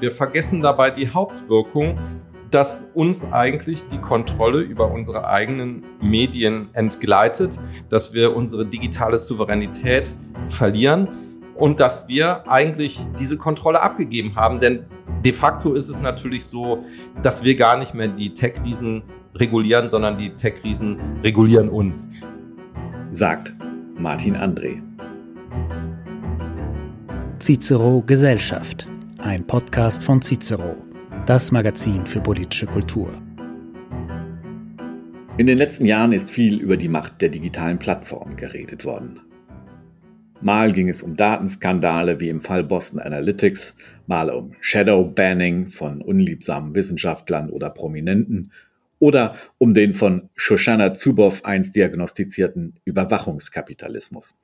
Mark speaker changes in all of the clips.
Speaker 1: wir vergessen dabei die Hauptwirkung, dass uns eigentlich die Kontrolle über unsere eigenen Medien entgleitet, dass wir unsere digitale Souveränität verlieren und dass wir eigentlich diese Kontrolle abgegeben haben. Denn de facto ist es natürlich so, dass wir gar nicht mehr die Tech-Riesen regulieren, sondern die Tech-Riesen regulieren uns.
Speaker 2: Sagt Martin André.
Speaker 3: Cicero Gesellschaft, ein Podcast von Cicero das Magazin für politische Kultur.
Speaker 2: In den letzten Jahren ist viel über die Macht der digitalen Plattformen geredet worden. Mal ging es um Datenskandale wie im Fall Boston Analytics, mal um Shadow Banning von unliebsamen Wissenschaftlern oder Prominenten oder um den von Shoshana Zuboff einst diagnostizierten Überwachungskapitalismus.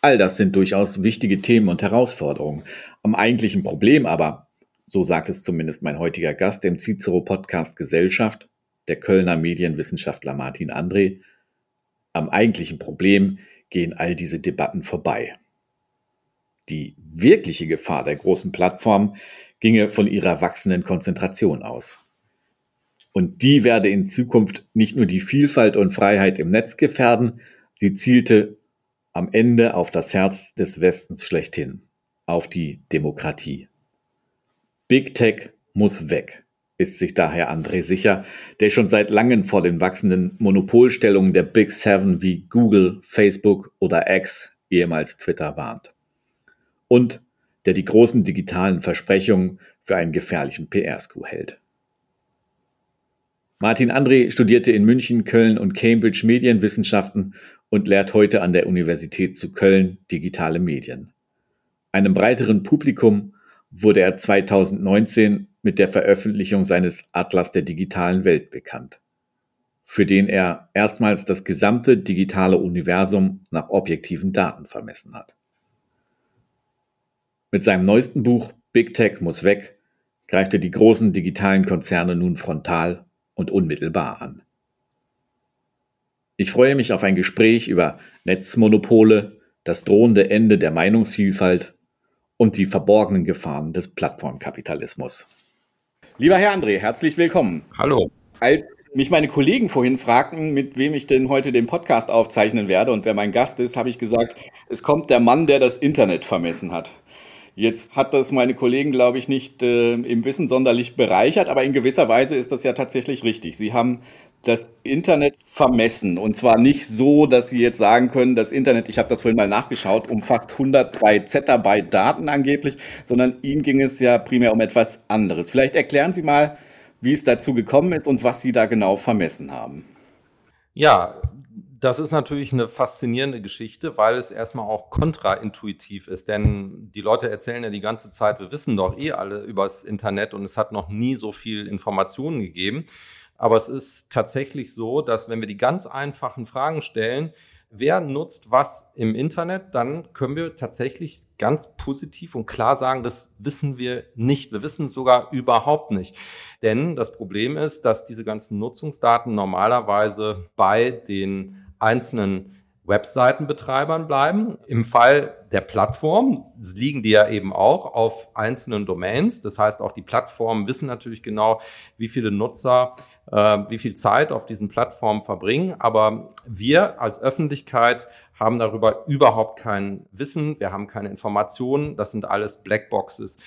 Speaker 2: All das sind durchaus wichtige Themen und Herausforderungen. Am eigentlichen Problem aber so sagt es zumindest mein heutiger Gast im Cicero-Podcast Gesellschaft, der Kölner Medienwissenschaftler Martin André. Am eigentlichen Problem gehen all diese Debatten vorbei. Die wirkliche Gefahr der großen Plattform ginge von ihrer wachsenden Konzentration aus. Und die werde in Zukunft nicht nur die Vielfalt und Freiheit im Netz gefährden, sie zielte am Ende auf das Herz des Westens schlechthin, auf die Demokratie. Big Tech muss weg, ist sich daher André sicher, der schon seit langem vor den wachsenden Monopolstellungen der Big Seven wie Google, Facebook oder X, ehemals Twitter, warnt. Und der die großen digitalen Versprechungen für einen gefährlichen PR-Scoup hält. Martin André studierte in München, Köln und Cambridge Medienwissenschaften und lehrt heute an der Universität zu Köln digitale Medien. Einem breiteren Publikum wurde er 2019 mit der Veröffentlichung seines Atlas der digitalen Welt bekannt, für den er erstmals das gesamte digitale Universum nach objektiven Daten vermessen hat. Mit seinem neuesten Buch Big Tech muss weg greift er die großen digitalen Konzerne nun frontal und unmittelbar an. Ich freue mich auf ein Gespräch über Netzmonopole, das drohende Ende der Meinungsvielfalt und die verborgenen Gefahren des Plattformkapitalismus. Lieber Herr André, herzlich willkommen.
Speaker 1: Hallo.
Speaker 2: Als mich meine Kollegen vorhin fragten, mit wem ich denn heute den Podcast aufzeichnen werde und wer mein Gast ist, habe ich gesagt, es kommt der Mann, der das Internet vermessen hat. Jetzt hat das meine Kollegen, glaube ich, nicht äh, im Wissen sonderlich bereichert, aber in gewisser Weise ist das ja tatsächlich richtig. Sie haben das Internet vermessen. Und zwar nicht so, dass Sie jetzt sagen können, das Internet, ich habe das vorhin mal nachgeschaut, umfasst 103 Zettabyte Daten angeblich, sondern Ihnen ging es ja primär um etwas anderes. Vielleicht erklären Sie mal, wie es dazu gekommen ist und was Sie da genau vermessen haben.
Speaker 1: Ja, das ist natürlich eine faszinierende Geschichte, weil es erstmal auch kontraintuitiv ist. Denn die Leute erzählen ja die ganze Zeit, wir wissen doch eh alle übers Internet und es hat noch nie so viel Informationen gegeben. Aber es ist tatsächlich so, dass wenn wir die ganz einfachen Fragen stellen, wer nutzt was im Internet, dann können wir tatsächlich ganz positiv und klar sagen, das wissen wir nicht. Wir wissen es sogar überhaupt nicht. Denn das Problem ist, dass diese ganzen Nutzungsdaten normalerweise bei den einzelnen Webseitenbetreibern bleiben. Im Fall der Plattform liegen die ja eben auch auf einzelnen Domains. Das heißt, auch die Plattformen wissen natürlich genau, wie viele Nutzer wie viel Zeit auf diesen Plattformen verbringen. Aber wir als Öffentlichkeit haben darüber überhaupt kein Wissen. Wir haben keine Informationen. Das sind alles Blackboxes.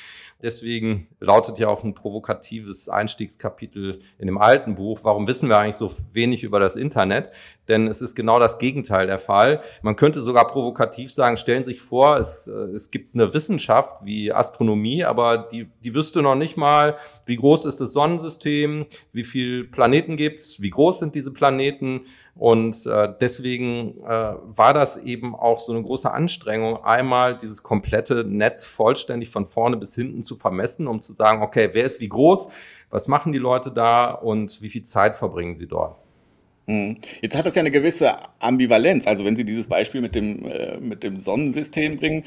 Speaker 1: Deswegen lautet ja auch ein provokatives Einstiegskapitel in dem alten Buch. Warum wissen wir eigentlich so wenig über das Internet? Denn es ist genau das Gegenteil der Fall. Man könnte sogar provokativ sagen, stellen Sie sich vor, es, äh, es gibt eine Wissenschaft wie Astronomie, aber die, die wüsste noch nicht mal, wie groß ist das Sonnensystem, wie viel Planeten gibt's, wie groß sind diese Planeten. Und äh, deswegen äh, war das eben auch so eine große Anstrengung, einmal dieses komplette Netz vollständig von vorne bis hinten zu vermessen, um zu sagen, okay, wer ist wie groß, was machen die Leute da und wie viel Zeit verbringen sie dort.
Speaker 2: Mhm. Jetzt hat das ja eine gewisse Ambivalenz. Also wenn Sie dieses Beispiel mit dem, äh, mit dem Sonnensystem bringen,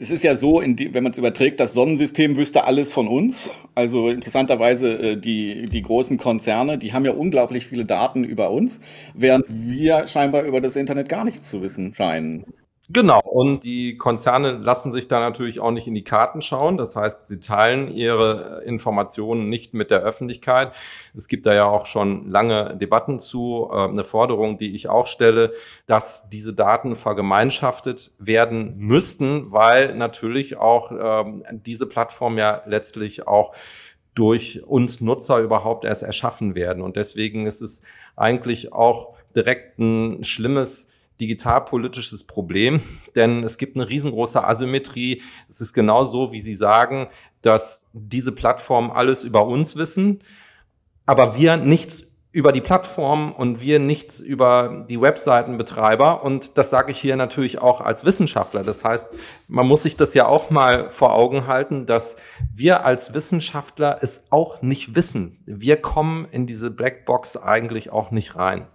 Speaker 2: es ist ja so, die, wenn man es überträgt, das Sonnensystem wüsste alles von uns. Also interessanterweise äh, die, die großen Konzerne, die haben ja unglaublich viele Daten über uns, während wir scheinbar über das Internet gar nichts zu wissen scheinen.
Speaker 1: Genau, und die Konzerne lassen sich da natürlich auch nicht in die Karten schauen. Das heißt, sie teilen ihre Informationen nicht mit der Öffentlichkeit. Es gibt da ja auch schon lange Debatten zu. Äh, eine Forderung, die ich auch stelle, dass diese Daten vergemeinschaftet werden müssten, weil natürlich auch ähm, diese Plattform ja letztlich auch durch uns Nutzer überhaupt erst erschaffen werden. Und deswegen ist es eigentlich auch direkt ein schlimmes digitalpolitisches Problem, denn es gibt eine riesengroße Asymmetrie. Es ist genau so, wie Sie sagen, dass diese Plattformen alles über uns wissen, aber wir nichts über die Plattform und wir nichts über die Webseitenbetreiber. Und das sage ich hier natürlich auch als Wissenschaftler. Das heißt, man muss sich das ja auch mal vor Augen halten, dass wir als Wissenschaftler es auch nicht wissen. Wir kommen in diese Blackbox eigentlich auch nicht rein.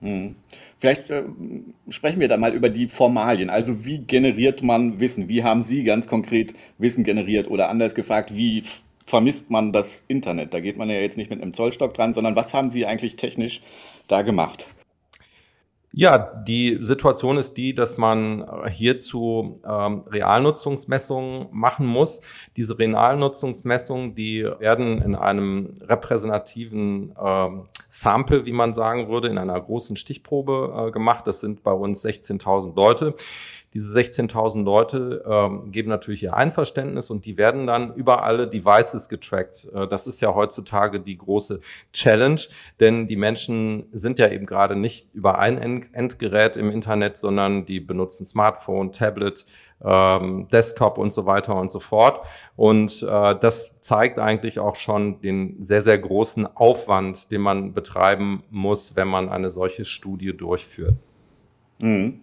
Speaker 4: Hm. Vielleicht äh, sprechen wir da mal über die Formalien. Also wie generiert man Wissen? Wie haben Sie ganz konkret Wissen generiert? Oder anders gefragt, wie vermisst man das Internet? Da geht man ja jetzt nicht mit einem Zollstock dran, sondern was haben Sie eigentlich technisch da gemacht?
Speaker 1: Ja, die Situation ist die, dass man hierzu ähm, Realnutzungsmessungen machen muss. Diese Realnutzungsmessungen, die werden in einem repräsentativen ähm, Sample, wie man sagen würde, in einer großen Stichprobe äh, gemacht. Das sind bei uns 16.000 Leute. Diese 16.000 Leute äh, geben natürlich ihr Einverständnis und die werden dann über alle Devices getrackt. Äh, das ist ja heutzutage die große Challenge, denn die Menschen sind ja eben gerade nicht über ein Endgerät im Internet, sondern die benutzen Smartphone, Tablet, ähm, Desktop und so weiter und so fort. Und äh, das zeigt eigentlich auch schon den sehr, sehr großen Aufwand, den man betreiben muss, wenn man eine solche Studie durchführt.
Speaker 4: Mhm.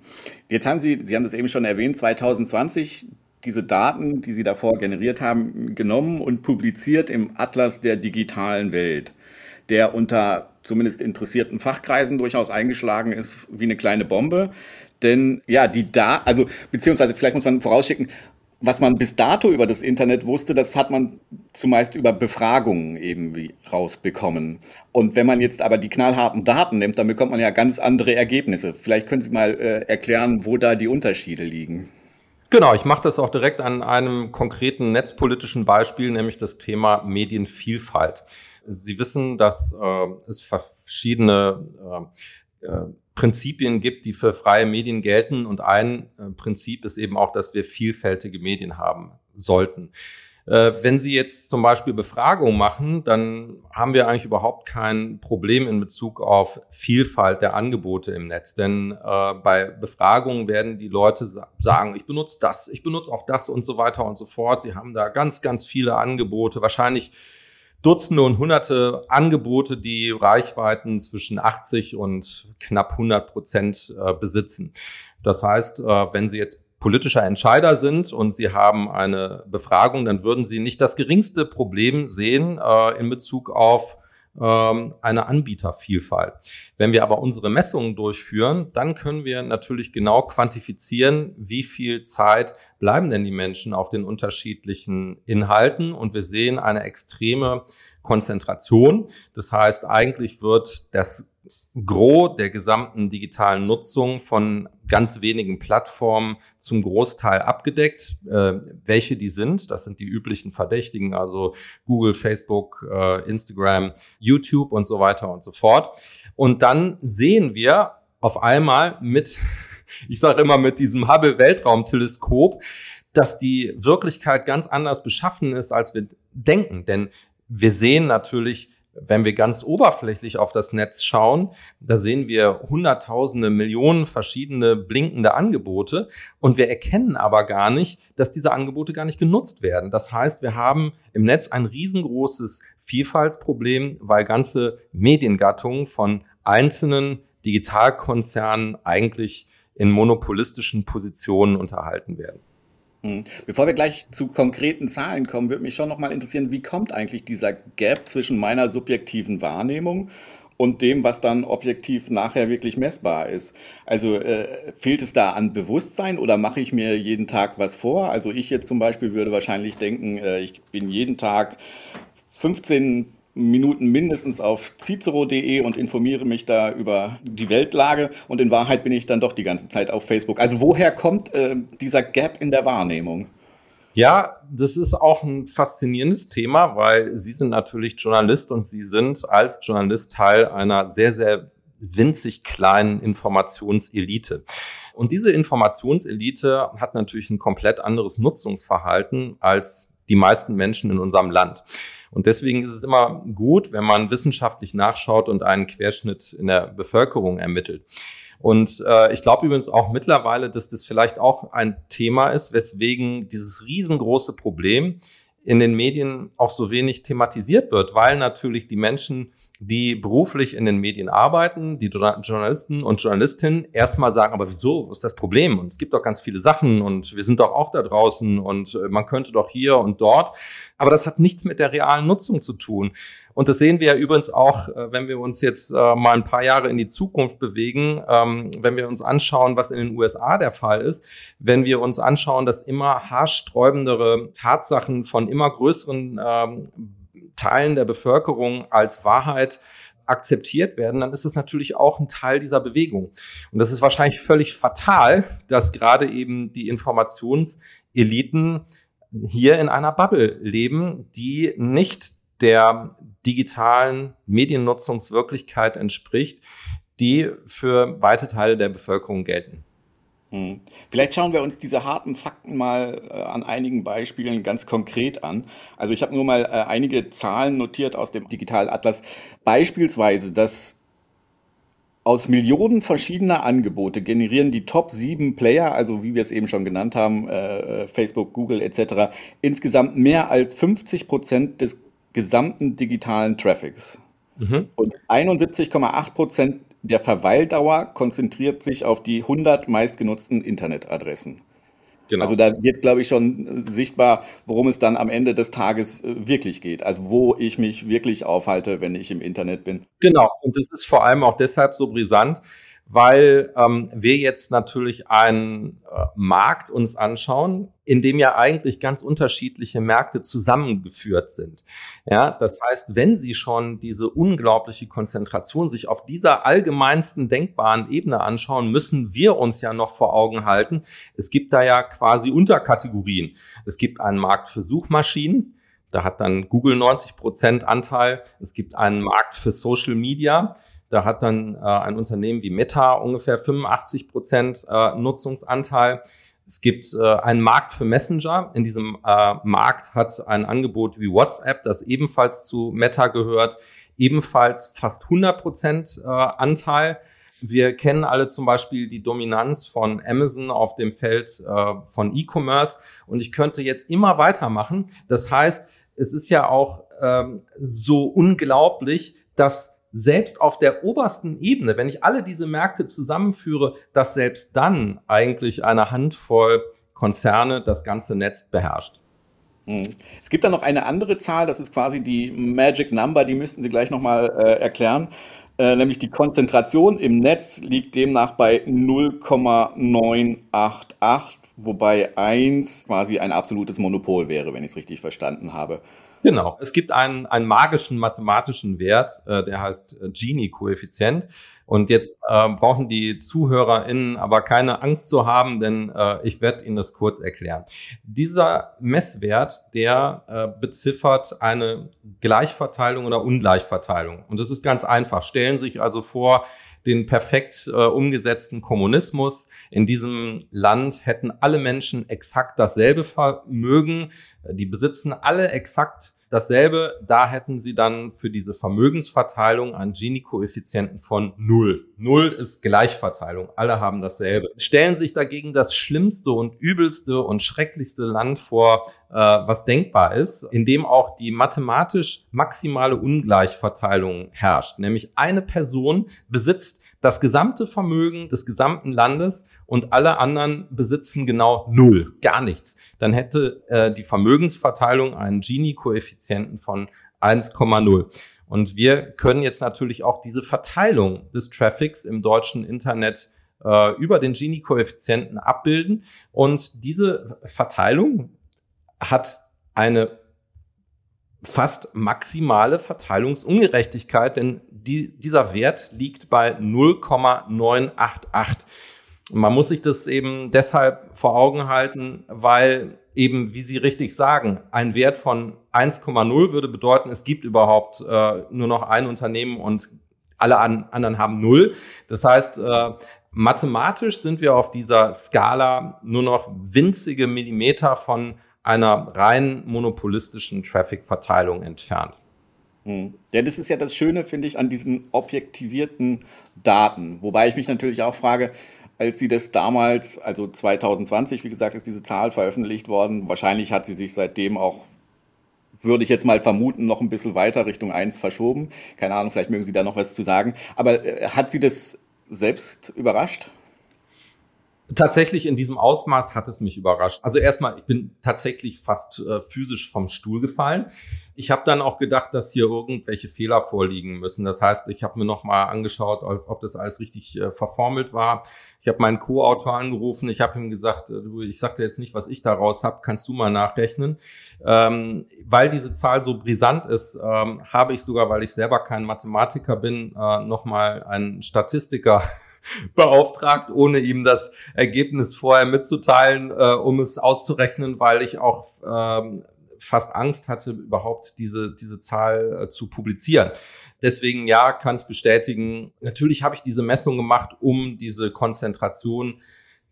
Speaker 4: Jetzt haben Sie, Sie haben das eben schon erwähnt, 2020 diese Daten, die Sie davor generiert haben, genommen und publiziert im Atlas der digitalen Welt, der unter zumindest interessierten Fachkreisen durchaus eingeschlagen ist wie eine kleine Bombe. Denn ja, die da, also beziehungsweise vielleicht muss man vorausschicken, was man bis dato über das Internet wusste, das hat man zumeist über Befragungen irgendwie rausbekommen. Und wenn man jetzt aber die knallharten Daten nimmt, dann bekommt man ja ganz andere Ergebnisse. Vielleicht können Sie mal äh, erklären, wo da die Unterschiede liegen.
Speaker 1: Genau, ich mache das auch direkt an einem konkreten netzpolitischen Beispiel, nämlich das Thema Medienvielfalt. Sie wissen, dass äh, es verschiedene äh, äh Prinzipien gibt, die für freie Medien gelten. Und ein äh, Prinzip ist eben auch, dass wir vielfältige Medien haben sollten. Äh, wenn Sie jetzt zum Beispiel Befragungen machen, dann haben wir eigentlich überhaupt kein Problem in Bezug auf Vielfalt der Angebote im Netz. Denn äh, bei Befragungen werden die Leute sagen, ich benutze das, ich benutze auch das und so weiter und so fort. Sie haben da ganz, ganz viele Angebote. Wahrscheinlich Dutzende und Hunderte Angebote, die Reichweiten zwischen 80 und knapp 100 Prozent äh, besitzen. Das heißt, äh, wenn Sie jetzt politischer Entscheider sind und Sie haben eine Befragung, dann würden Sie nicht das geringste Problem sehen äh, in Bezug auf ähm, eine Anbietervielfalt. Wenn wir aber unsere Messungen durchführen, dann können wir natürlich genau quantifizieren, wie viel Zeit bleiben denn die Menschen auf den unterschiedlichen Inhalten und wir sehen eine extreme Konzentration. Das heißt, eigentlich wird das Gros der gesamten digitalen Nutzung von ganz wenigen Plattformen zum Großteil abgedeckt. Äh, welche die sind, das sind die üblichen Verdächtigen, also Google, Facebook, äh, Instagram, YouTube und so weiter und so fort. Und dann sehen wir auf einmal mit, ich sage immer mit diesem Hubble Weltraumteleskop, dass die Wirklichkeit ganz anders beschaffen ist, als wir denken. Denn wir sehen natürlich wenn wir ganz oberflächlich auf das Netz schauen, da sehen wir hunderttausende, Millionen verschiedene blinkende Angebote und wir erkennen aber gar nicht, dass diese Angebote gar nicht genutzt werden. Das heißt, wir haben im Netz ein riesengroßes Vielfaltsproblem, weil ganze Mediengattungen von einzelnen Digitalkonzernen eigentlich in monopolistischen Positionen unterhalten werden.
Speaker 4: Hm. Bevor wir gleich zu konkreten Zahlen kommen, würde mich schon noch mal interessieren, wie kommt eigentlich dieser Gap zwischen meiner subjektiven Wahrnehmung und dem, was dann objektiv nachher wirklich messbar ist. Also äh, fehlt es da an Bewusstsein oder mache ich mir jeden Tag was vor? Also ich jetzt zum Beispiel würde wahrscheinlich denken, äh, ich bin jeden Tag 15 Minuten mindestens auf cicero.de und informiere mich da über die Weltlage. Und in Wahrheit bin ich dann doch die ganze Zeit auf Facebook. Also woher kommt äh, dieser Gap in der Wahrnehmung?
Speaker 1: Ja, das ist auch ein faszinierendes Thema, weil Sie sind natürlich Journalist und Sie sind als Journalist Teil einer sehr, sehr winzig kleinen Informationselite. Und diese Informationselite hat natürlich ein komplett anderes Nutzungsverhalten als die meisten Menschen in unserem Land. Und deswegen ist es immer gut, wenn man wissenschaftlich nachschaut und einen Querschnitt in der Bevölkerung ermittelt. Und äh, ich glaube übrigens auch mittlerweile, dass das vielleicht auch ein Thema ist, weswegen dieses riesengroße Problem in den Medien auch so wenig thematisiert wird, weil natürlich die Menschen, die beruflich in den Medien arbeiten, die Journalisten und Journalistinnen erstmal sagen, aber wieso, ist das Problem? Und es gibt doch ganz viele Sachen und wir sind doch auch da draußen und äh, man könnte doch hier und dort. Aber das hat nichts mit der realen Nutzung zu tun. Und das sehen wir ja übrigens auch, äh, wenn wir uns jetzt äh, mal ein paar Jahre in die Zukunft bewegen, ähm, wenn wir uns anschauen, was in den USA der Fall ist, wenn wir uns anschauen, dass immer haarsträubendere Tatsachen von immer größeren ähm, Teilen der Bevölkerung als Wahrheit akzeptiert werden, dann ist es natürlich auch ein Teil dieser Bewegung. Und das ist wahrscheinlich völlig fatal, dass gerade eben die Informationseliten hier in einer Bubble leben, die nicht der digitalen Mediennutzungswirklichkeit entspricht, die für weite Teile der Bevölkerung gelten.
Speaker 4: Hm. Vielleicht schauen wir uns diese harten Fakten mal äh, an einigen Beispielen ganz konkret an. Also ich habe nur mal äh, einige Zahlen notiert aus dem Digitalatlas. Beispielsweise, dass aus Millionen verschiedener Angebote generieren die Top 7 Player, also wie wir es eben schon genannt haben, äh, äh Facebook, Google etc., insgesamt mehr als 50 Prozent des gesamten digitalen Traffics. Mhm. Und 71,8 Prozent der Verweildauer konzentriert sich auf die 100 meistgenutzten Internetadressen. Genau. Also da wird, glaube ich, schon sichtbar, worum es dann am Ende des Tages äh, wirklich geht. Also wo ich mich wirklich aufhalte, wenn ich im Internet bin.
Speaker 1: Genau. Und das ist vor allem auch deshalb so brisant, weil ähm, wir jetzt natürlich einen äh, Markt uns anschauen, in dem ja eigentlich ganz unterschiedliche Märkte zusammengeführt sind. Ja, das heißt, wenn Sie schon diese unglaubliche Konzentration sich auf dieser allgemeinsten denkbaren Ebene anschauen, müssen wir uns ja noch vor Augen halten. Es gibt da ja quasi Unterkategorien. Es gibt einen Markt für Suchmaschinen. Da hat dann Google 90 Prozent Anteil. Es gibt einen Markt für Social Media. Da hat dann äh, ein Unternehmen wie Meta ungefähr 85 Prozent äh, Nutzungsanteil. Es gibt äh, einen Markt für Messenger. In diesem äh, Markt hat ein Angebot wie WhatsApp, das ebenfalls zu Meta gehört, ebenfalls fast 100 Prozent äh, Anteil. Wir kennen alle zum Beispiel die Dominanz von Amazon auf dem Feld äh, von E-Commerce und ich könnte jetzt immer weitermachen. Das heißt, es ist ja auch ähm, so unglaublich, dass selbst auf der obersten Ebene, wenn ich alle diese Märkte zusammenführe, dass selbst dann eigentlich eine Handvoll Konzerne das ganze Netz beherrscht.
Speaker 4: Hm. Es gibt da noch eine andere Zahl, das ist quasi die Magic Number, die müssten Sie gleich nochmal äh, erklären. Äh, nämlich die Konzentration im Netz liegt demnach bei 0,988, wobei 1 quasi ein absolutes Monopol wäre, wenn ich es richtig verstanden habe.
Speaker 1: Genau. Es gibt einen, einen magischen mathematischen Wert, äh, der heißt äh, Gini-Koeffizient. Und jetzt äh, brauchen die ZuhörerInnen aber keine Angst zu haben, denn äh, ich werde Ihnen das kurz erklären. Dieser Messwert, der äh, beziffert eine Gleichverteilung oder Ungleichverteilung. Und das ist ganz einfach. Stellen Sie sich also vor, den perfekt äh, umgesetzten Kommunismus. In diesem Land hätten alle Menschen exakt dasselbe Vermögen. Die besitzen alle exakt Dasselbe, da hätten sie dann für diese Vermögensverteilung einen Gini-Koeffizienten von null. Null ist Gleichverteilung. Alle haben dasselbe. Stellen sich dagegen das schlimmste und übelste und schrecklichste Land vor, äh, was denkbar ist, in dem auch die mathematisch maximale Ungleichverteilung herrscht. Nämlich eine Person besitzt das gesamte Vermögen des gesamten Landes und alle anderen besitzen genau null, gar nichts. Dann hätte äh, die Vermögensverteilung einen Gini-Koeffizienten von 1,0. Und wir können jetzt natürlich auch diese Verteilung des Traffics im deutschen Internet äh, über den Gini-Koeffizienten abbilden. Und diese Verteilung hat eine fast maximale Verteilungsungerechtigkeit, denn die, dieser Wert liegt bei 0,988. Man muss sich das eben deshalb vor Augen halten, weil eben, wie Sie richtig sagen, ein Wert von 1,0 würde bedeuten, es gibt überhaupt äh, nur noch ein Unternehmen und alle an, anderen haben null. Das heißt, äh, mathematisch sind wir auf dieser Skala nur noch winzige Millimeter von einer rein monopolistischen Traffic-Verteilung entfernt.
Speaker 4: Hm. Ja, das ist ja das Schöne, finde ich, an diesen objektivierten Daten. Wobei ich mich natürlich auch frage, als sie das damals, also 2020, wie gesagt, ist diese Zahl veröffentlicht worden. Wahrscheinlich hat sie sich seitdem auch, würde ich jetzt mal vermuten, noch ein bisschen weiter Richtung 1 verschoben. Keine Ahnung, vielleicht mögen Sie da noch was zu sagen. Aber äh, hat Sie das selbst überrascht?
Speaker 1: Tatsächlich in diesem Ausmaß hat es mich überrascht. Also erstmal, ich bin tatsächlich fast äh, physisch vom Stuhl gefallen. Ich habe dann auch gedacht, dass hier irgendwelche Fehler vorliegen müssen. Das heißt, ich habe mir nochmal angeschaut, ob das alles richtig äh, verformelt war. Ich habe meinen Co-Autor angerufen. Ich habe ihm gesagt, äh, du, ich sagte jetzt nicht, was ich daraus habe. Kannst du mal nachrechnen? Ähm, weil diese Zahl so brisant ist, ähm, habe ich sogar, weil ich selber kein Mathematiker bin, äh, nochmal einen Statistiker beauftragt, ohne ihm das Ergebnis vorher mitzuteilen, äh, um es auszurechnen, weil ich auch ähm, fast Angst hatte, überhaupt diese, diese Zahl äh, zu publizieren. Deswegen ja, kann ich bestätigen, natürlich habe ich diese Messung gemacht, um diese Konzentration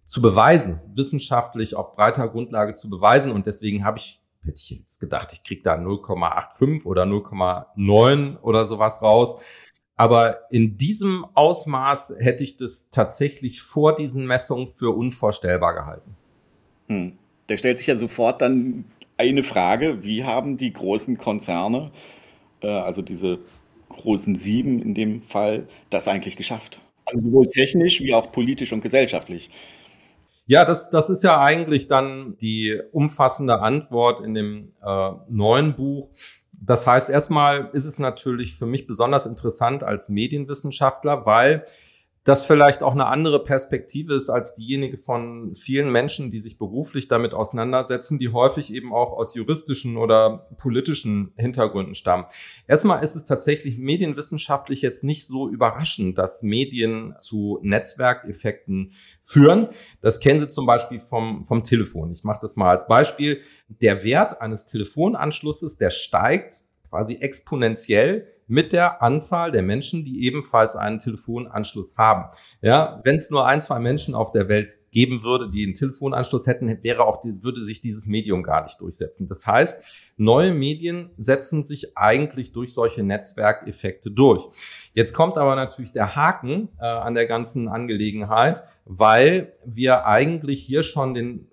Speaker 1: zu beweisen, wissenschaftlich auf breiter Grundlage zu beweisen. Und deswegen habe ich, hätte ich jetzt gedacht, ich kriege da 0,85 oder 0,9 oder sowas raus. Aber in diesem Ausmaß hätte ich das tatsächlich vor diesen Messungen für unvorstellbar gehalten.
Speaker 4: Hm. Da stellt sich ja sofort dann eine Frage, wie haben die großen Konzerne, äh, also diese großen sieben in dem Fall, das eigentlich geschafft? Also sowohl technisch wie auch politisch und gesellschaftlich.
Speaker 1: Ja, das, das ist ja eigentlich dann die umfassende Antwort in dem äh, neuen Buch. Das heißt, erstmal ist es natürlich für mich besonders interessant als Medienwissenschaftler, weil das vielleicht auch eine andere Perspektive ist als diejenige von vielen Menschen, die sich beruflich damit auseinandersetzen, die häufig eben auch aus juristischen oder politischen Hintergründen stammen. Erstmal ist es tatsächlich medienwissenschaftlich jetzt nicht so überraschend, dass Medien zu Netzwerkeffekten führen. Das kennen Sie zum Beispiel vom, vom Telefon. Ich mache das mal als Beispiel. Der Wert eines Telefonanschlusses, der steigt quasi exponentiell mit der Anzahl der Menschen, die ebenfalls einen Telefonanschluss haben. Ja, wenn es nur ein, zwei Menschen auf der Welt geben würde, die einen Telefonanschluss hätten, wäre auch würde sich dieses Medium gar nicht durchsetzen. Das heißt, neue Medien setzen sich eigentlich durch solche Netzwerkeffekte durch. Jetzt kommt aber natürlich der Haken äh, an der ganzen Angelegenheit, weil wir eigentlich hier schon den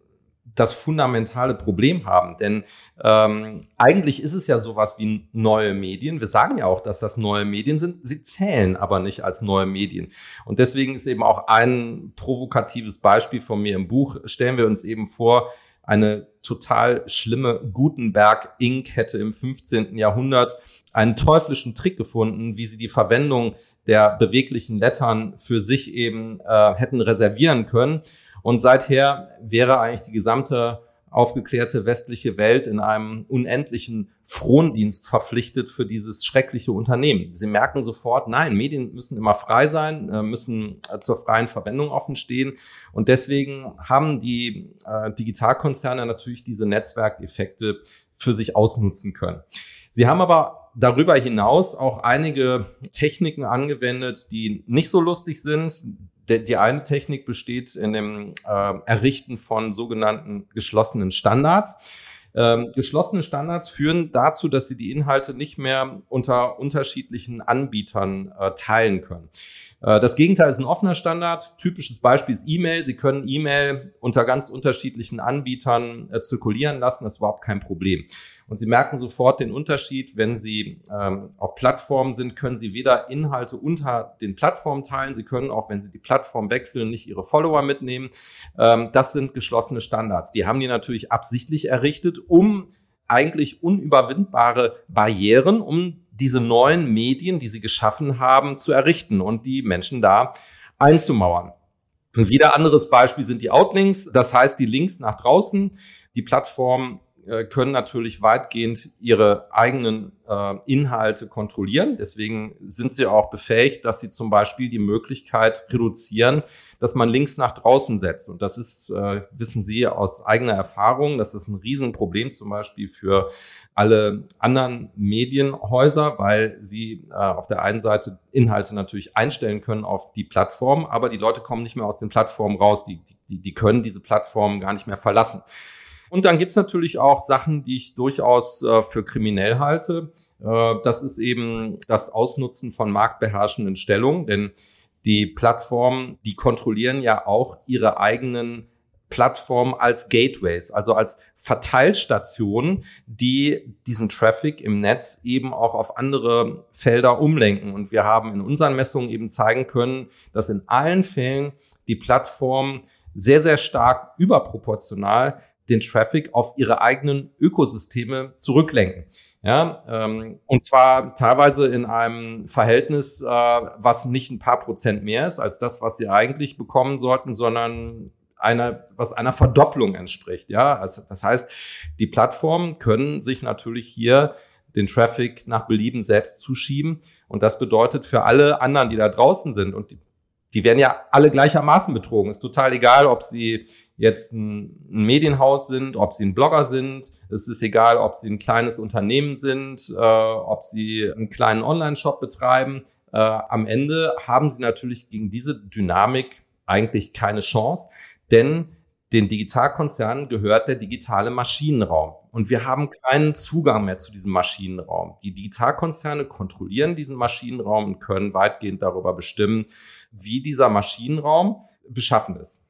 Speaker 1: das fundamentale Problem haben. Denn ähm, eigentlich ist es ja sowas wie neue Medien. Wir sagen ja auch, dass das neue Medien sind. Sie zählen aber nicht als neue Medien. Und deswegen ist eben auch ein provokatives Beispiel von mir im Buch. Stellen wir uns eben vor, eine total schlimme Gutenberg Inc. hätte im 15. Jahrhundert einen teuflischen Trick gefunden, wie sie die Verwendung der beweglichen Lettern für sich eben äh, hätten reservieren können. Und seither wäre eigentlich die gesamte aufgeklärte westliche Welt in einem unendlichen Frondienst verpflichtet für dieses schreckliche Unternehmen. Sie merken sofort, nein, Medien müssen immer frei sein, äh, müssen äh, zur freien Verwendung offen stehen. Und deswegen haben die äh, Digitalkonzerne natürlich diese Netzwerkeffekte für sich ausnutzen können. Sie haben aber darüber hinaus auch einige Techniken angewendet, die nicht so lustig sind, die eine Technik besteht in dem äh, Errichten von sogenannten geschlossenen Standards. Ähm, geschlossene Standards führen dazu, dass Sie die Inhalte nicht mehr unter unterschiedlichen Anbietern äh, teilen können. Äh, das Gegenteil ist ein offener Standard. Typisches Beispiel ist E-Mail. Sie können E-Mail unter ganz unterschiedlichen Anbietern äh, zirkulieren lassen. Das ist überhaupt kein Problem. Und Sie merken sofort den Unterschied, wenn Sie ähm, auf Plattformen sind, können Sie weder Inhalte unter den Plattformen teilen. Sie können auch, wenn Sie die Plattform wechseln, nicht Ihre Follower mitnehmen. Ähm, das sind geschlossene Standards. Die haben die natürlich absichtlich errichtet, um eigentlich unüberwindbare Barrieren, um diese neuen Medien, die sie geschaffen haben, zu errichten und die Menschen da einzumauern. Ein wieder anderes Beispiel sind die Outlinks, das heißt die Links nach draußen. Die Plattform äh, können natürlich weitgehend ihre eigenen äh, Inhalte kontrollieren. Deswegen sind sie auch befähigt, dass sie zum Beispiel die Möglichkeit reduzieren, dass man Links nach draußen setzt. Und das ist, äh, wissen Sie aus eigener Erfahrung, das ist ein Riesenproblem zum Beispiel für alle anderen Medienhäuser, weil sie äh, auf der einen Seite Inhalte natürlich einstellen können auf die Plattform, aber die Leute kommen nicht mehr aus den Plattformen raus, die, die, die können diese Plattformen gar nicht mehr verlassen. Und dann gibt's natürlich auch Sachen, die ich durchaus äh, für kriminell halte. Äh, das ist eben das Ausnutzen von marktbeherrschenden Stellungen, denn die Plattformen, die kontrollieren ja auch ihre eigenen Plattform als Gateways, also als Verteilstationen, die diesen Traffic im Netz eben auch auf andere Felder umlenken. Und wir haben in unseren Messungen eben zeigen können, dass in allen Fällen die Plattformen sehr, sehr stark überproportional den Traffic auf ihre eigenen Ökosysteme zurücklenken. Ja, ähm, und zwar teilweise in einem Verhältnis, äh, was nicht ein paar Prozent mehr ist als das, was sie eigentlich bekommen sollten, sondern einer, was einer Verdopplung entspricht. Ja, also das heißt, die Plattformen können sich natürlich hier den Traffic nach Belieben selbst zuschieben. Und das bedeutet für alle anderen, die da draußen sind und die, die werden ja alle gleichermaßen betrogen. Ist total egal, ob sie jetzt ein, Medienhaus sind, ob sie ein Blogger sind. Es ist egal, ob sie ein kleines Unternehmen sind, äh, ob sie einen kleinen Online-Shop betreiben. Äh, am Ende haben sie natürlich gegen diese Dynamik eigentlich keine Chance denn den Digitalkonzernen gehört der digitale Maschinenraum. Und wir haben keinen Zugang mehr zu diesem Maschinenraum. Die Digitalkonzerne kontrollieren diesen Maschinenraum und können weitgehend darüber bestimmen, wie dieser Maschinenraum beschaffen ist.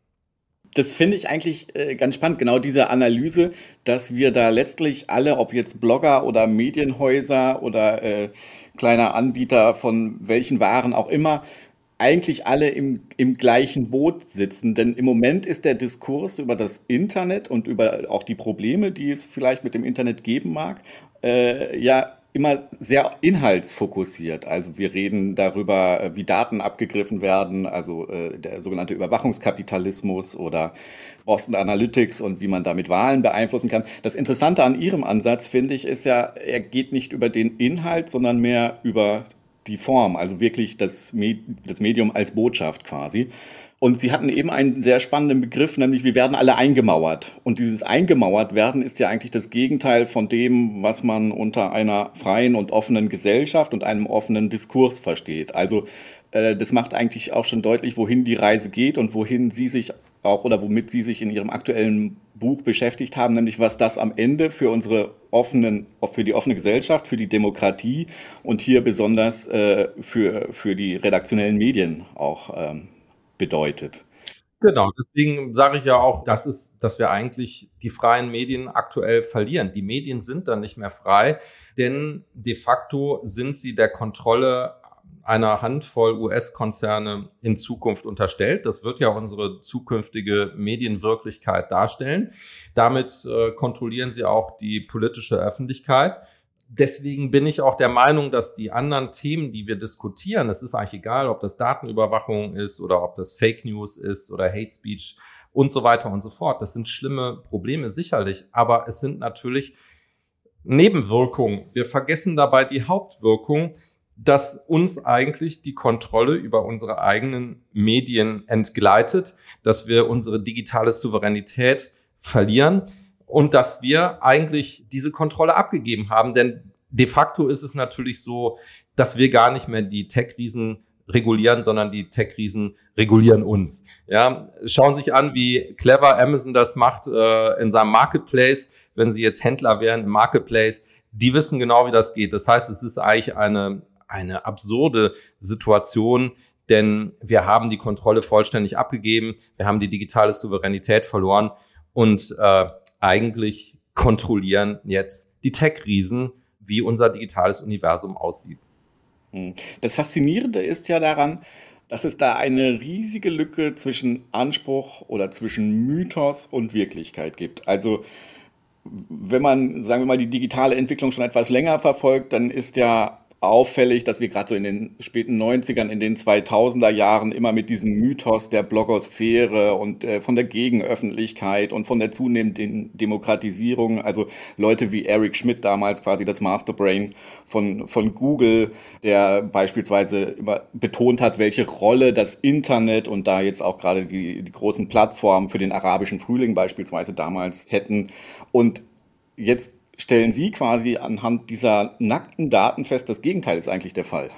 Speaker 4: Das finde ich eigentlich äh, ganz spannend, genau diese Analyse, dass wir da letztlich alle, ob jetzt Blogger oder Medienhäuser oder äh, kleiner Anbieter von welchen Waren auch immer, eigentlich alle im, im gleichen Boot sitzen. Denn im Moment ist der Diskurs über das Internet und über auch die Probleme, die es vielleicht mit dem Internet geben mag, äh, ja immer sehr inhaltsfokussiert. Also wir reden darüber, äh, wie Daten abgegriffen werden, also äh, der sogenannte Überwachungskapitalismus oder Boston Analytics und wie man damit Wahlen beeinflussen kann. Das Interessante an Ihrem Ansatz, finde ich, ist ja, er geht nicht über den Inhalt, sondern mehr über die Form, also wirklich das, Med das Medium als Botschaft quasi. Und Sie hatten eben einen sehr spannenden Begriff, nämlich wir werden alle eingemauert. Und dieses eingemauert werden ist ja eigentlich das Gegenteil von dem, was man unter einer freien und offenen Gesellschaft und einem offenen Diskurs versteht. Also äh, das macht eigentlich auch schon deutlich, wohin die Reise geht und wohin Sie sich auch oder womit Sie sich in Ihrem aktuellen Buch beschäftigt haben, nämlich was das am Ende für unsere offenen, für die offene Gesellschaft, für die Demokratie und hier besonders äh, für, für die redaktionellen Medien auch ähm, bedeutet.
Speaker 1: Genau, deswegen sage ich ja auch, das ist, dass wir eigentlich die freien Medien aktuell verlieren. Die Medien sind dann nicht mehr frei, denn de facto sind sie der Kontrolle einer Handvoll US-Konzerne in Zukunft unterstellt. Das wird ja unsere zukünftige Medienwirklichkeit darstellen. Damit äh, kontrollieren sie auch die politische Öffentlichkeit. Deswegen bin ich auch der Meinung, dass die anderen Themen, die wir diskutieren, es ist eigentlich egal, ob das Datenüberwachung ist oder ob das Fake News ist oder Hate Speech und so weiter und so fort. Das sind schlimme Probleme sicherlich, aber es sind natürlich Nebenwirkungen. Wir vergessen dabei die Hauptwirkung, dass uns eigentlich die Kontrolle über unsere eigenen Medien entgleitet, dass wir unsere digitale Souveränität verlieren und dass wir eigentlich diese Kontrolle abgegeben haben. Denn de facto ist es natürlich so, dass wir gar nicht mehr die Tech-Riesen regulieren, sondern die Tech-Riesen regulieren uns. Ja, schauen Sie sich an, wie clever Amazon das macht äh, in seinem Marketplace. Wenn Sie jetzt Händler wären im Marketplace, die wissen genau, wie das geht. Das heißt, es ist eigentlich eine eine absurde Situation, denn wir haben die Kontrolle vollständig abgegeben, wir haben die digitale Souveränität verloren und äh, eigentlich kontrollieren jetzt die Tech-Riesen, wie unser digitales Universum aussieht.
Speaker 4: Hm. Das Faszinierende ist ja daran, dass es da eine riesige Lücke zwischen Anspruch oder zwischen Mythos und Wirklichkeit gibt. Also wenn man, sagen wir mal, die digitale Entwicklung schon etwas länger verfolgt, dann ist ja auffällig, dass wir gerade so in den späten 90ern, in den 2000er Jahren immer mit diesem Mythos der Blogosphäre und äh, von der Gegenöffentlichkeit und von der zunehmenden Demokratisierung, also Leute wie Eric Schmidt damals quasi das Masterbrain von, von Google, der beispielsweise immer betont hat, welche Rolle das Internet und da jetzt auch gerade die, die großen Plattformen für den arabischen Frühling beispielsweise damals hätten. Und jetzt stellen Sie quasi anhand dieser nackten Daten fest, das Gegenteil ist eigentlich der Fall.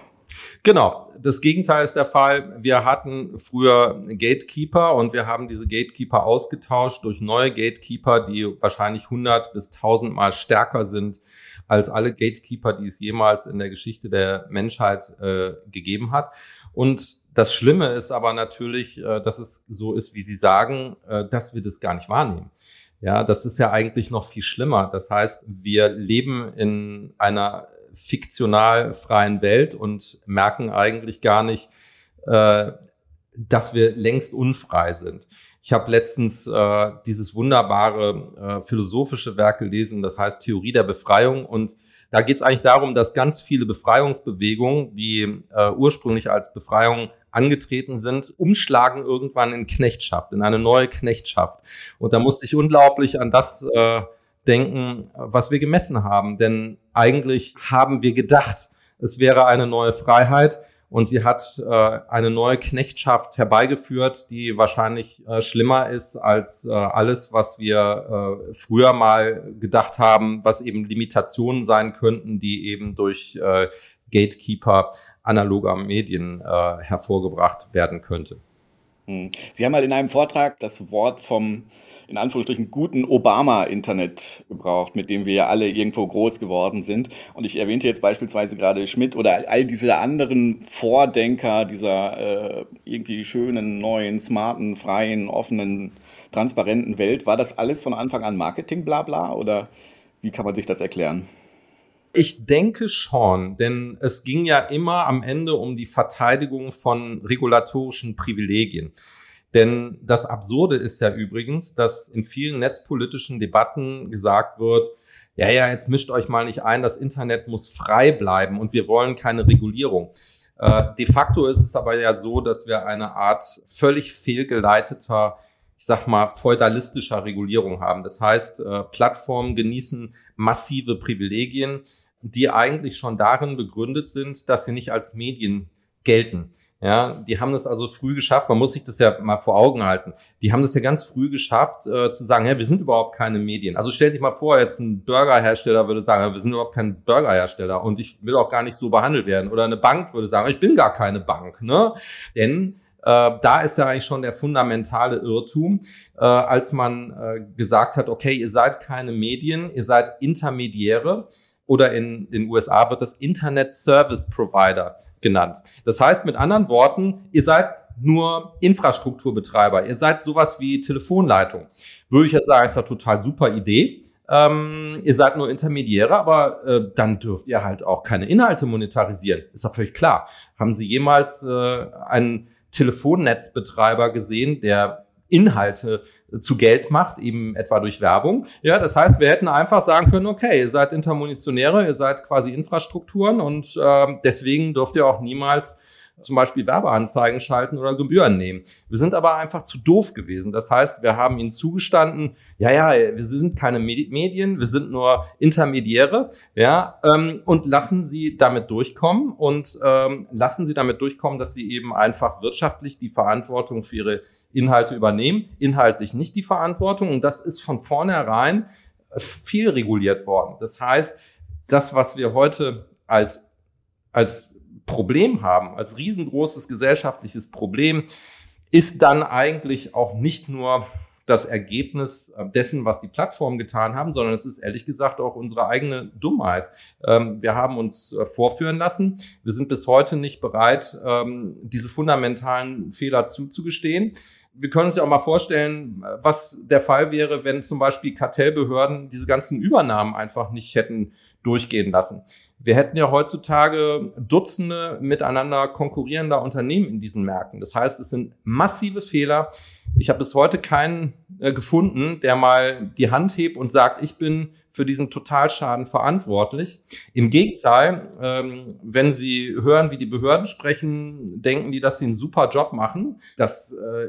Speaker 1: Genau, das Gegenteil ist der Fall. Wir hatten früher Gatekeeper und wir haben diese Gatekeeper ausgetauscht durch neue Gatekeeper, die wahrscheinlich 100 bis 1000 Mal stärker sind als alle Gatekeeper, die es jemals in der Geschichte der Menschheit äh, gegeben hat. Und das Schlimme ist aber natürlich, äh, dass es so ist, wie Sie sagen, äh, dass wir das gar nicht wahrnehmen. Ja, das ist ja eigentlich noch viel schlimmer. Das heißt, wir leben in einer fiktional freien Welt und merken eigentlich gar nicht, äh, dass wir längst unfrei sind. Ich habe letztens äh, dieses wunderbare äh, philosophische Werk gelesen, das heißt Theorie der Befreiung. Und da geht es eigentlich darum, dass ganz viele Befreiungsbewegungen, die äh, ursprünglich als Befreiung angetreten sind, umschlagen irgendwann in Knechtschaft, in eine neue Knechtschaft. Und da musste ich unglaublich an das äh, denken, was wir gemessen haben. Denn eigentlich haben wir gedacht, es wäre eine neue Freiheit. Und sie hat äh, eine neue Knechtschaft herbeigeführt, die wahrscheinlich äh, schlimmer ist als äh, alles, was wir äh, früher mal gedacht haben, was eben Limitationen sein könnten, die eben durch äh, Gatekeeper analoger Medien äh, hervorgebracht werden könnte.
Speaker 4: Hm. Sie haben mal in einem Vortrag das Wort vom in Anführungsstrichen guten Obama-Internet gebraucht, mit dem wir ja alle irgendwo groß geworden sind. Und ich erwähnte jetzt beispielsweise gerade Schmidt oder all diese anderen Vordenker dieser äh, irgendwie schönen, neuen, smarten, freien, offenen, transparenten Welt. War das alles von Anfang an Marketing, bla bla? Oder wie kann man sich das erklären?
Speaker 1: Ich denke schon, denn es ging ja immer am Ende um die Verteidigung von regulatorischen Privilegien. Denn das Absurde ist ja übrigens, dass in vielen netzpolitischen Debatten gesagt wird, ja, ja, jetzt mischt euch mal nicht ein, das Internet muss frei bleiben und wir wollen keine Regulierung. Äh, de facto ist es aber ja so, dass wir eine Art völlig fehlgeleiteter ich sag mal, feudalistischer Regulierung haben. Das heißt, äh, Plattformen genießen massive Privilegien, die eigentlich schon darin begründet sind, dass sie nicht als Medien gelten. Ja, die haben das also früh geschafft. Man muss sich das ja mal vor Augen halten. Die haben das ja ganz früh geschafft, äh, zu sagen, ja, wir sind überhaupt keine Medien. Also stell dich mal vor, jetzt ein Burgerhersteller würde sagen, ja, wir sind überhaupt kein Burgerhersteller und ich will auch gar nicht so behandelt werden. Oder eine Bank würde sagen, ich bin gar keine Bank, ne? Denn äh, da ist ja eigentlich schon der fundamentale Irrtum, äh, als man äh, gesagt hat, okay, ihr seid keine Medien, ihr seid Intermediäre oder in den USA wird das Internet Service Provider genannt. Das heißt mit anderen Worten, ihr seid nur Infrastrukturbetreiber, ihr seid sowas wie Telefonleitung. Würde ich jetzt sagen, ist eine total super Idee. Ähm, ihr seid nur Intermediäre, aber äh, dann dürft ihr halt auch keine Inhalte monetarisieren. Ist doch völlig klar. Haben Sie jemals äh, einen Telefonnetzbetreiber gesehen, der Inhalte zu Geld macht, eben etwa durch Werbung. Ja, das heißt, wir hätten einfach sagen können, okay, ihr seid Intermunitionäre, ihr seid quasi Infrastrukturen und äh, deswegen dürft ihr auch niemals zum Beispiel Werbeanzeigen schalten oder Gebühren nehmen. Wir sind aber einfach zu doof gewesen. Das heißt, wir haben ihnen zugestanden, ja, ja, wir sind keine Medien, wir sind nur Intermediäre, ja, ähm, und lassen sie damit durchkommen und ähm, lassen sie damit durchkommen, dass sie eben einfach wirtschaftlich die Verantwortung für ihre Inhalte übernehmen, inhaltlich nicht die Verantwortung. Und das ist von vornherein viel reguliert worden. Das heißt, das, was wir heute als als Problem haben, als riesengroßes gesellschaftliches Problem, ist dann eigentlich auch nicht nur das Ergebnis äh, dessen, was die Plattformen getan haben, sondern es ist ehrlich gesagt auch unsere eigene Dummheit. Ähm, wir haben uns äh, vorführen lassen. Wir sind bis heute nicht bereit, ähm, diese fundamentalen Fehler zuzugestehen. Wir können uns ja auch mal vorstellen, was der Fall wäre, wenn zum Beispiel Kartellbehörden diese ganzen Übernahmen einfach nicht hätten durchgehen lassen. Wir hätten ja heutzutage Dutzende miteinander konkurrierender Unternehmen in diesen Märkten. Das heißt, es sind massive Fehler, ich habe bis heute keinen äh, gefunden, der mal die Hand hebt und sagt, ich bin für diesen Totalschaden verantwortlich. Im Gegenteil, ähm, wenn Sie hören, wie die Behörden sprechen, denken die, dass sie einen super Job machen. Das, äh,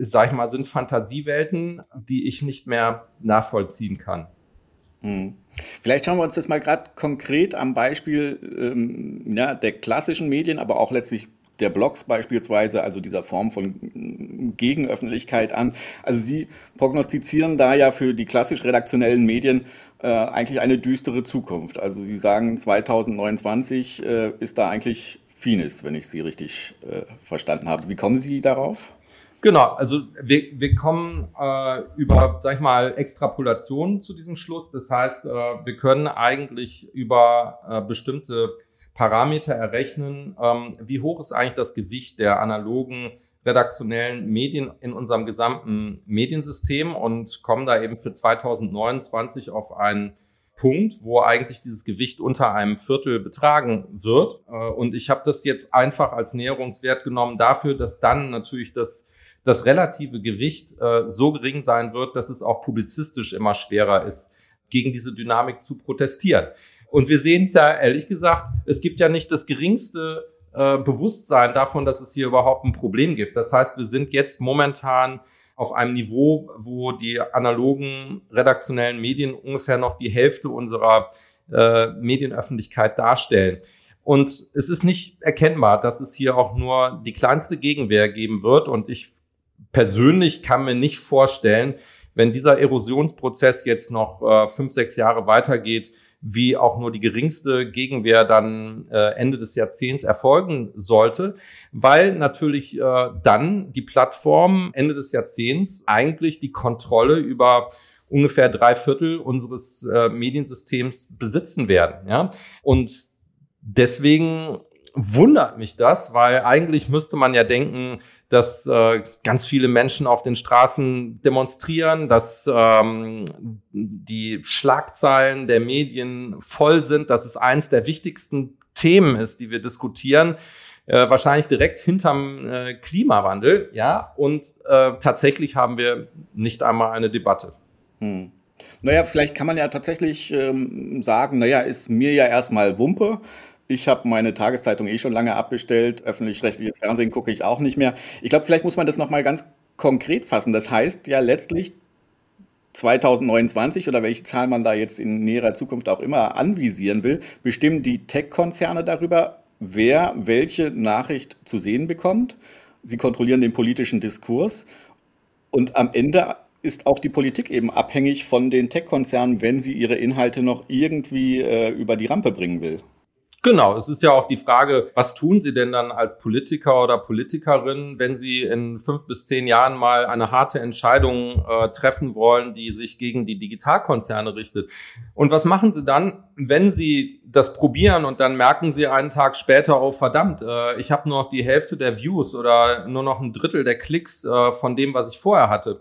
Speaker 1: sag ich mal, sind Fantasiewelten, die ich nicht mehr nachvollziehen kann.
Speaker 4: Hm. Vielleicht schauen wir uns das mal gerade konkret am Beispiel ähm, ja, der klassischen Medien, aber auch letztlich der Blogs beispielsweise, also dieser Form von Gegenöffentlichkeit an. Also Sie prognostizieren da ja für die klassisch redaktionellen Medien äh, eigentlich eine düstere Zukunft. Also Sie sagen, 2029 äh, ist da eigentlich Finis, wenn ich Sie richtig äh, verstanden habe. Wie kommen Sie darauf?
Speaker 1: Genau, also wir, wir kommen äh, über, sag ich mal, Extrapolationen zu diesem Schluss. Das heißt, äh, wir können eigentlich über äh, bestimmte Parameter errechnen, ähm, wie hoch ist eigentlich das Gewicht der analogen redaktionellen Medien in unserem gesamten Mediensystem und kommen da eben für 2029 auf einen Punkt, wo eigentlich dieses Gewicht unter einem Viertel betragen wird. Äh, und ich habe das jetzt einfach als Näherungswert genommen dafür, dass dann natürlich das das relative Gewicht äh, so gering sein wird, dass es auch publizistisch immer schwerer ist, gegen diese Dynamik zu protestieren. Und wir sehen es ja ehrlich gesagt, es gibt ja nicht das geringste äh, Bewusstsein davon, dass es hier überhaupt ein Problem gibt. Das heißt, wir sind jetzt momentan auf einem Niveau, wo die analogen redaktionellen Medien ungefähr noch die Hälfte unserer äh, Medienöffentlichkeit darstellen. Und es ist nicht erkennbar, dass es hier auch nur die kleinste Gegenwehr geben wird. Und ich persönlich kann mir nicht vorstellen, wenn dieser Erosionsprozess jetzt noch äh, fünf, sechs Jahre weitergeht, wie auch nur die geringste Gegenwehr dann äh, Ende des Jahrzehnts erfolgen sollte, weil natürlich äh, dann die Plattform Ende des Jahrzehnts eigentlich die Kontrolle über ungefähr drei Viertel unseres äh, Mediensystems besitzen werden. Ja? Und deswegen wundert mich das, weil eigentlich müsste man ja denken, dass äh, ganz viele Menschen auf den Straßen demonstrieren, dass ähm, die Schlagzeilen der Medien voll sind, dass es eins der wichtigsten Themen ist, die wir diskutieren. Äh, wahrscheinlich direkt hinterm äh, Klimawandel, ja, und äh, tatsächlich haben wir nicht einmal eine Debatte.
Speaker 4: Hm. Naja, vielleicht kann man ja tatsächlich ähm, sagen, naja, ist mir ja erstmal Wumpe. Ich habe meine Tageszeitung eh schon lange abbestellt. Öffentlich-rechtliches Fernsehen gucke ich auch nicht mehr. Ich glaube, vielleicht muss man das nochmal ganz konkret fassen. Das heißt ja letztlich 2029 oder welche Zahl man da jetzt in näherer Zukunft auch immer anvisieren will, bestimmen die Tech-Konzerne darüber, wer welche Nachricht zu sehen bekommt. Sie kontrollieren den politischen Diskurs. Und am Ende ist auch die Politik eben abhängig von den Tech-Konzernen, wenn sie ihre Inhalte noch irgendwie äh, über die Rampe bringen will.
Speaker 1: Genau, es ist ja auch die Frage, was tun Sie denn dann als Politiker oder Politikerin, wenn Sie in fünf bis zehn Jahren mal eine harte Entscheidung äh, treffen wollen, die sich gegen die Digitalkonzerne richtet? Und was machen Sie dann, wenn Sie das probieren und dann merken Sie einen Tag später, oh verdammt, äh, ich habe nur noch die Hälfte der Views oder nur noch ein Drittel der Klicks äh, von dem, was ich vorher hatte?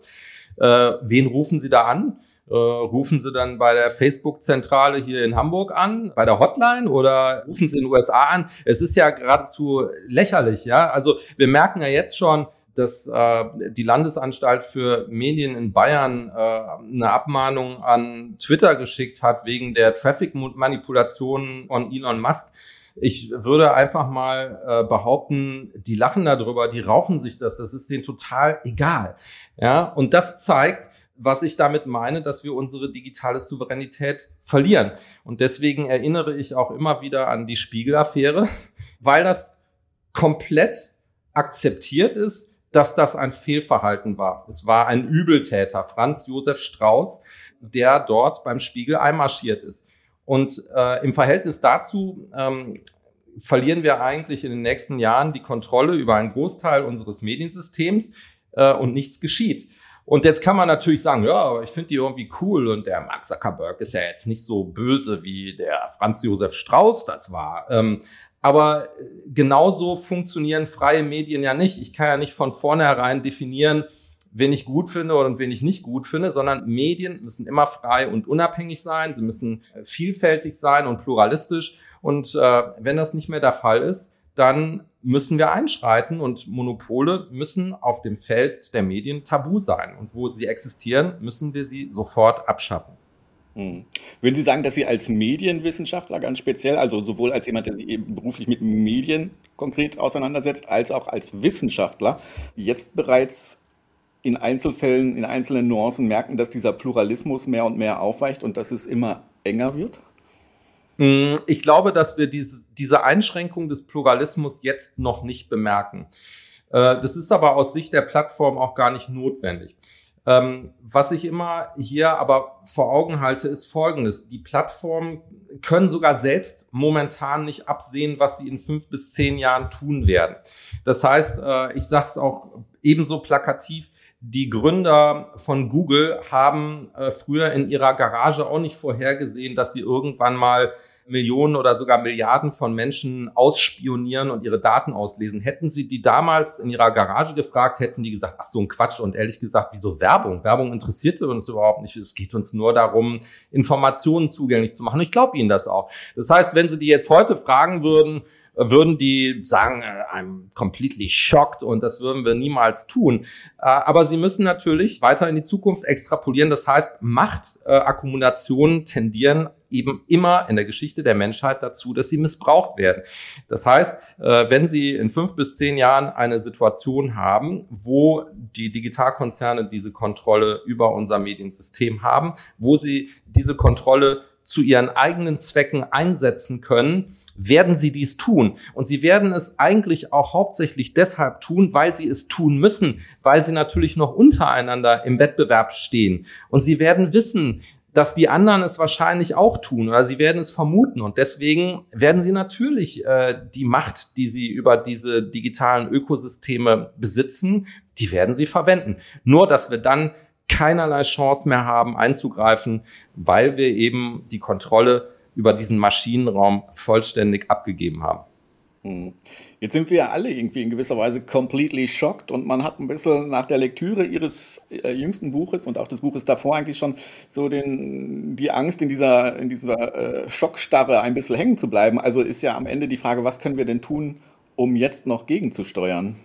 Speaker 1: Äh, wen rufen Sie da an? Äh, rufen Sie dann bei der Facebook-Zentrale hier in Hamburg an, bei der Hotline oder rufen Sie in den USA an? Es ist ja geradezu lächerlich, ja. Also wir merken ja jetzt schon, dass äh, die Landesanstalt für Medien in Bayern äh, eine Abmahnung an Twitter geschickt hat wegen der Traffic-Manipulation von Elon Musk. Ich würde einfach mal äh, behaupten, die lachen darüber, die rauchen sich das, das ist denen total egal. Ja, und das zeigt, was ich damit meine, dass wir unsere digitale Souveränität verlieren. Und deswegen erinnere ich auch immer wieder an die Spiegel-Affäre, weil das komplett akzeptiert ist, dass das ein Fehlverhalten war. Es war ein Übeltäter, Franz Josef Strauß, der dort beim Spiegel einmarschiert ist. Und äh, im Verhältnis dazu ähm, verlieren wir eigentlich in den nächsten Jahren die Kontrolle über einen Großteil unseres Mediensystems äh, und nichts geschieht. Und jetzt kann man natürlich sagen, ja, ich finde die irgendwie cool und der Mark Zuckerberg ist ja jetzt nicht so böse wie der Franz Josef Strauß das war. Ähm, aber genauso funktionieren freie Medien ja nicht. Ich kann ja nicht von vornherein definieren, wen ich gut finde und wen ich nicht gut finde, sondern Medien müssen immer frei und unabhängig sein. Sie müssen vielfältig sein und pluralistisch. Und äh, wenn das nicht mehr der Fall ist, dann müssen wir einschreiten und Monopole müssen auf dem Feld der Medien tabu sein. Und wo sie existieren, müssen wir sie sofort abschaffen.
Speaker 4: Hm. Würden Sie sagen, dass Sie als Medienwissenschaftler ganz speziell, also sowohl als jemand, der sich eben beruflich mit Medien konkret auseinandersetzt, als auch als Wissenschaftler, jetzt bereits in Einzelfällen, in einzelnen Nuancen merken, dass dieser Pluralismus mehr und mehr aufweicht und dass es immer enger wird?
Speaker 1: Hm, ich glaube, dass wir diese, diese Einschränkung des Pluralismus jetzt noch nicht bemerken. Äh, das ist aber aus Sicht der Plattform auch gar nicht notwendig. Ähm, was ich immer hier aber vor Augen halte, ist Folgendes. Die Plattformen können sogar selbst momentan nicht absehen, was sie in fünf bis zehn Jahren tun werden. Das heißt, äh, ich sage es auch ebenso plakativ, die Gründer von Google haben äh, früher in ihrer Garage auch nicht vorhergesehen, dass sie irgendwann mal Millionen oder sogar Milliarden von Menschen ausspionieren und ihre Daten auslesen. Hätten sie die damals in ihrer Garage gefragt, hätten die gesagt, ach so ein Quatsch. Und ehrlich gesagt, wieso Werbung? Werbung interessierte uns überhaupt nicht. Es geht uns nur darum, Informationen zugänglich zu machen. Ich glaube ihnen das auch. Das heißt, wenn sie die jetzt heute fragen würden, würden die sagen, äh, I'm completely shocked und das würden wir niemals tun. Äh, aber sie müssen natürlich weiter in die Zukunft extrapolieren. Das heißt, Machtakkumulationen tendieren eben immer in der Geschichte der Menschheit dazu, dass sie missbraucht werden. Das heißt, äh, wenn Sie in fünf bis zehn Jahren eine Situation haben, wo die Digitalkonzerne diese Kontrolle über unser Mediensystem haben, wo sie diese Kontrolle zu ihren eigenen Zwecken einsetzen können, werden sie dies tun. Und sie werden es eigentlich auch hauptsächlich deshalb tun, weil sie es tun müssen, weil sie natürlich noch untereinander im Wettbewerb stehen. Und sie werden wissen, dass die anderen es wahrscheinlich auch tun oder sie werden es vermuten. Und deswegen werden sie natürlich äh, die Macht, die sie über diese digitalen Ökosysteme besitzen, die werden sie verwenden. Nur, dass wir dann keinerlei Chance mehr haben einzugreifen, weil wir eben die Kontrolle über diesen Maschinenraum vollständig abgegeben haben.
Speaker 4: Hm. Jetzt sind wir ja alle irgendwie in gewisser Weise completely shocked und man hat ein bisschen nach der Lektüre ihres äh, jüngsten Buches und auch des Buches davor eigentlich schon so den, die Angst in dieser, in dieser äh, Schockstarre ein bisschen hängen zu bleiben. Also ist ja am Ende die Frage, was können wir denn tun, um jetzt noch gegenzusteuern?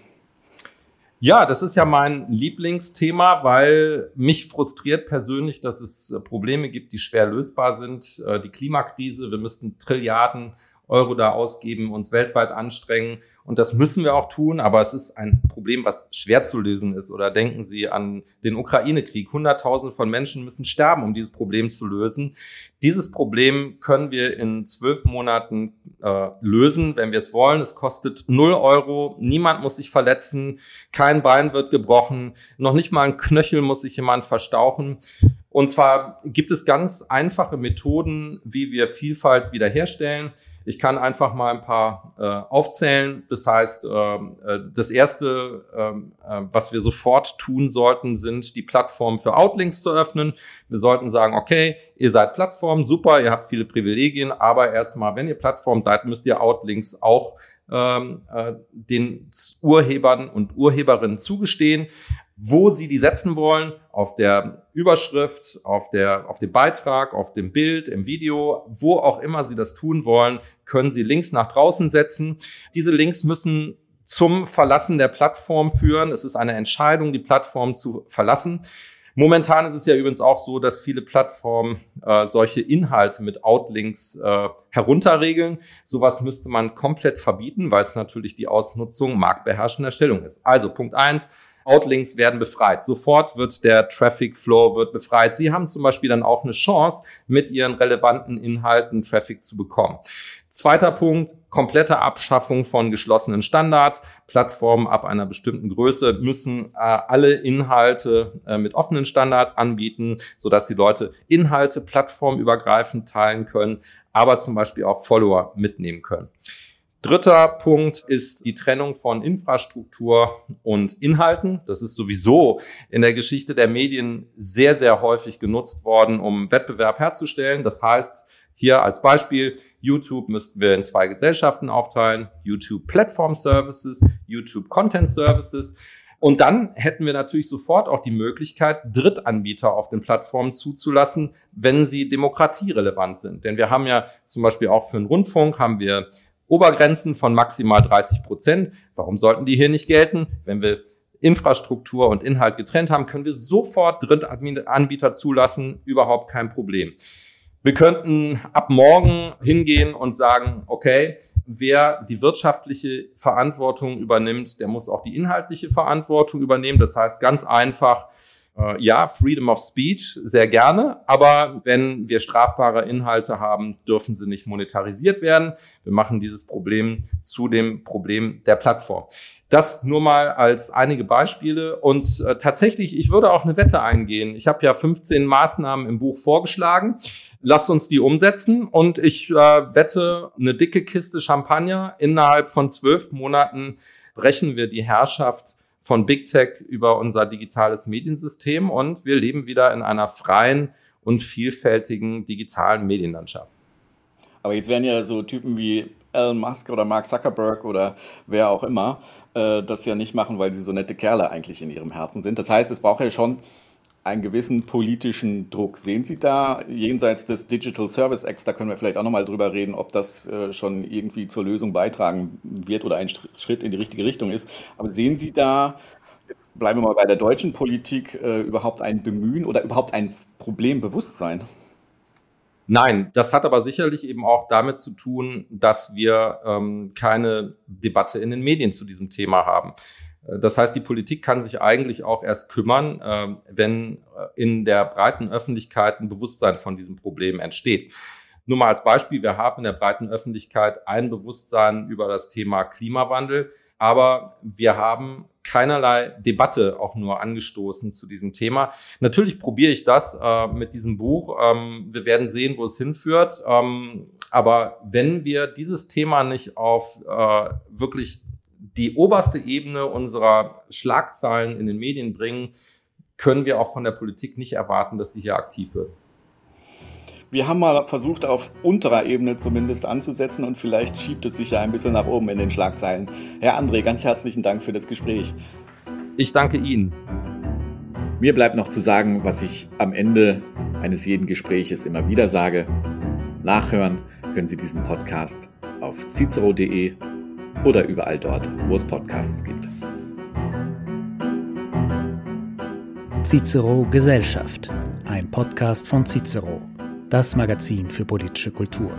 Speaker 1: Ja, das ist ja mein Lieblingsthema, weil mich frustriert persönlich, dass es äh, Probleme gibt, die schwer lösbar sind. Äh, die Klimakrise, wir müssten Trilliarden Euro da ausgeben, uns weltweit anstrengen. Und das müssen wir auch tun, aber es ist ein Problem, was schwer zu lösen ist. Oder denken Sie an den Ukraine-Krieg. Hunderttausende von Menschen müssen sterben, um dieses Problem zu lösen. Dieses Problem können wir in zwölf Monaten äh, lösen, wenn wir es wollen. Es kostet null Euro. Niemand muss sich verletzen. Kein Bein wird gebrochen. Noch nicht mal ein Knöchel muss sich jemand verstauchen. Und zwar gibt es ganz einfache Methoden, wie wir Vielfalt wiederherstellen. Ich kann einfach mal ein paar äh, aufzählen. Das heißt, ähm, äh, das erste, ähm, äh, was wir sofort tun sollten, sind die Plattformen für Outlinks zu öffnen. Wir sollten sagen, okay, ihr seid Plattform, super, ihr habt viele Privilegien, aber erstmal, wenn ihr Plattform seid, müsst ihr Outlinks auch ähm, äh, den Urhebern und Urheberinnen zugestehen wo sie die setzen wollen, auf der Überschrift, auf, der, auf dem Beitrag, auf dem Bild, im Video, wo auch immer sie das tun wollen, können sie Links nach draußen setzen. Diese Links müssen zum Verlassen der Plattform führen. Es ist eine Entscheidung, die Plattform zu verlassen. Momentan ist es ja übrigens auch so, dass viele Plattformen äh, solche Inhalte mit Outlinks äh, herunterregeln. Sowas müsste man komplett verbieten, weil es natürlich die Ausnutzung marktbeherrschender Stellung ist. Also Punkt eins Outlinks werden befreit. Sofort wird der Traffic Flow wird befreit. Sie haben zum Beispiel dann auch eine Chance, mit ihren relevanten Inhalten Traffic zu bekommen. Zweiter Punkt, komplette Abschaffung von geschlossenen Standards. Plattformen ab einer bestimmten Größe müssen äh, alle Inhalte äh, mit offenen Standards anbieten, sodass die Leute Inhalte plattformübergreifend teilen können, aber zum Beispiel auch Follower mitnehmen können. Dritter Punkt ist die Trennung von Infrastruktur und Inhalten. Das ist sowieso in der Geschichte der Medien sehr, sehr häufig genutzt worden, um Wettbewerb herzustellen. Das heißt, hier als Beispiel, YouTube müssten wir in zwei Gesellschaften aufteilen. YouTube Platform Services, YouTube Content Services. Und dann hätten wir natürlich sofort auch die Möglichkeit, Drittanbieter auf den Plattformen zuzulassen, wenn sie demokratierelevant sind. Denn wir haben ja zum Beispiel auch für den Rundfunk haben wir Obergrenzen von maximal 30 Prozent. Warum sollten die hier nicht gelten? Wenn wir Infrastruktur und Inhalt getrennt haben, können wir sofort Drittanbieter zulassen, überhaupt kein Problem. Wir könnten ab morgen hingehen und sagen, okay, wer die wirtschaftliche Verantwortung übernimmt, der muss auch die inhaltliche Verantwortung übernehmen. Das heißt ganz einfach, äh, ja, Freedom of Speech sehr gerne, aber wenn wir strafbare Inhalte haben, dürfen sie nicht monetarisiert werden. Wir machen dieses Problem zu dem Problem der Plattform. Das nur mal als einige Beispiele. Und äh, tatsächlich, ich würde auch eine Wette eingehen. Ich habe ja 15 Maßnahmen im Buch vorgeschlagen. Lasst uns die umsetzen. Und ich äh, wette eine dicke Kiste Champagner. Innerhalb von zwölf Monaten brechen wir die Herrschaft von Big Tech über unser digitales Mediensystem und wir leben wieder in einer freien und vielfältigen digitalen Medienlandschaft.
Speaker 4: Aber jetzt werden ja so Typen wie Elon Musk oder Mark Zuckerberg oder wer auch immer äh, das ja nicht machen, weil sie so nette Kerle eigentlich in ihrem Herzen sind. Das heißt, es braucht ja schon einen gewissen politischen Druck. Sehen Sie da jenseits des Digital Service Acts, da können wir vielleicht auch nochmal drüber reden, ob das äh, schon irgendwie zur Lösung beitragen wird oder ein Schritt in die richtige Richtung ist. Aber sehen Sie da, jetzt bleiben wir mal bei der deutschen Politik, äh, überhaupt ein Bemühen oder überhaupt ein Problembewusstsein?
Speaker 1: Nein, das hat aber sicherlich eben auch damit zu tun, dass wir ähm, keine Debatte in den Medien zu diesem Thema haben. Das heißt, die Politik kann sich eigentlich auch erst kümmern, äh, wenn äh, in der breiten Öffentlichkeit ein Bewusstsein von diesem Problem entsteht. Nur mal als Beispiel, wir haben in der breiten Öffentlichkeit ein Bewusstsein über das Thema Klimawandel, aber wir haben keinerlei Debatte auch nur angestoßen zu diesem Thema. Natürlich probiere ich das äh, mit diesem Buch. Ähm, wir werden sehen, wo es hinführt. Ähm, aber wenn wir dieses Thema nicht auf äh, wirklich die oberste Ebene unserer Schlagzeilen in den Medien bringen, können wir auch von der Politik nicht erwarten, dass sie hier aktiv wird.
Speaker 4: Wir haben mal versucht, auf unterer Ebene zumindest anzusetzen und vielleicht schiebt es sich ja ein bisschen nach oben in den Schlagzeilen. Herr André, ganz herzlichen Dank für das Gespräch.
Speaker 1: Ich danke Ihnen.
Speaker 4: Mir bleibt noch zu sagen, was ich am Ende eines jeden Gespräches immer wieder sage. Nachhören können Sie diesen Podcast auf cicero.de oder überall dort, wo es Podcasts gibt.
Speaker 3: Cicero Gesellschaft, ein Podcast von Cicero das Magazin für politische Kultur.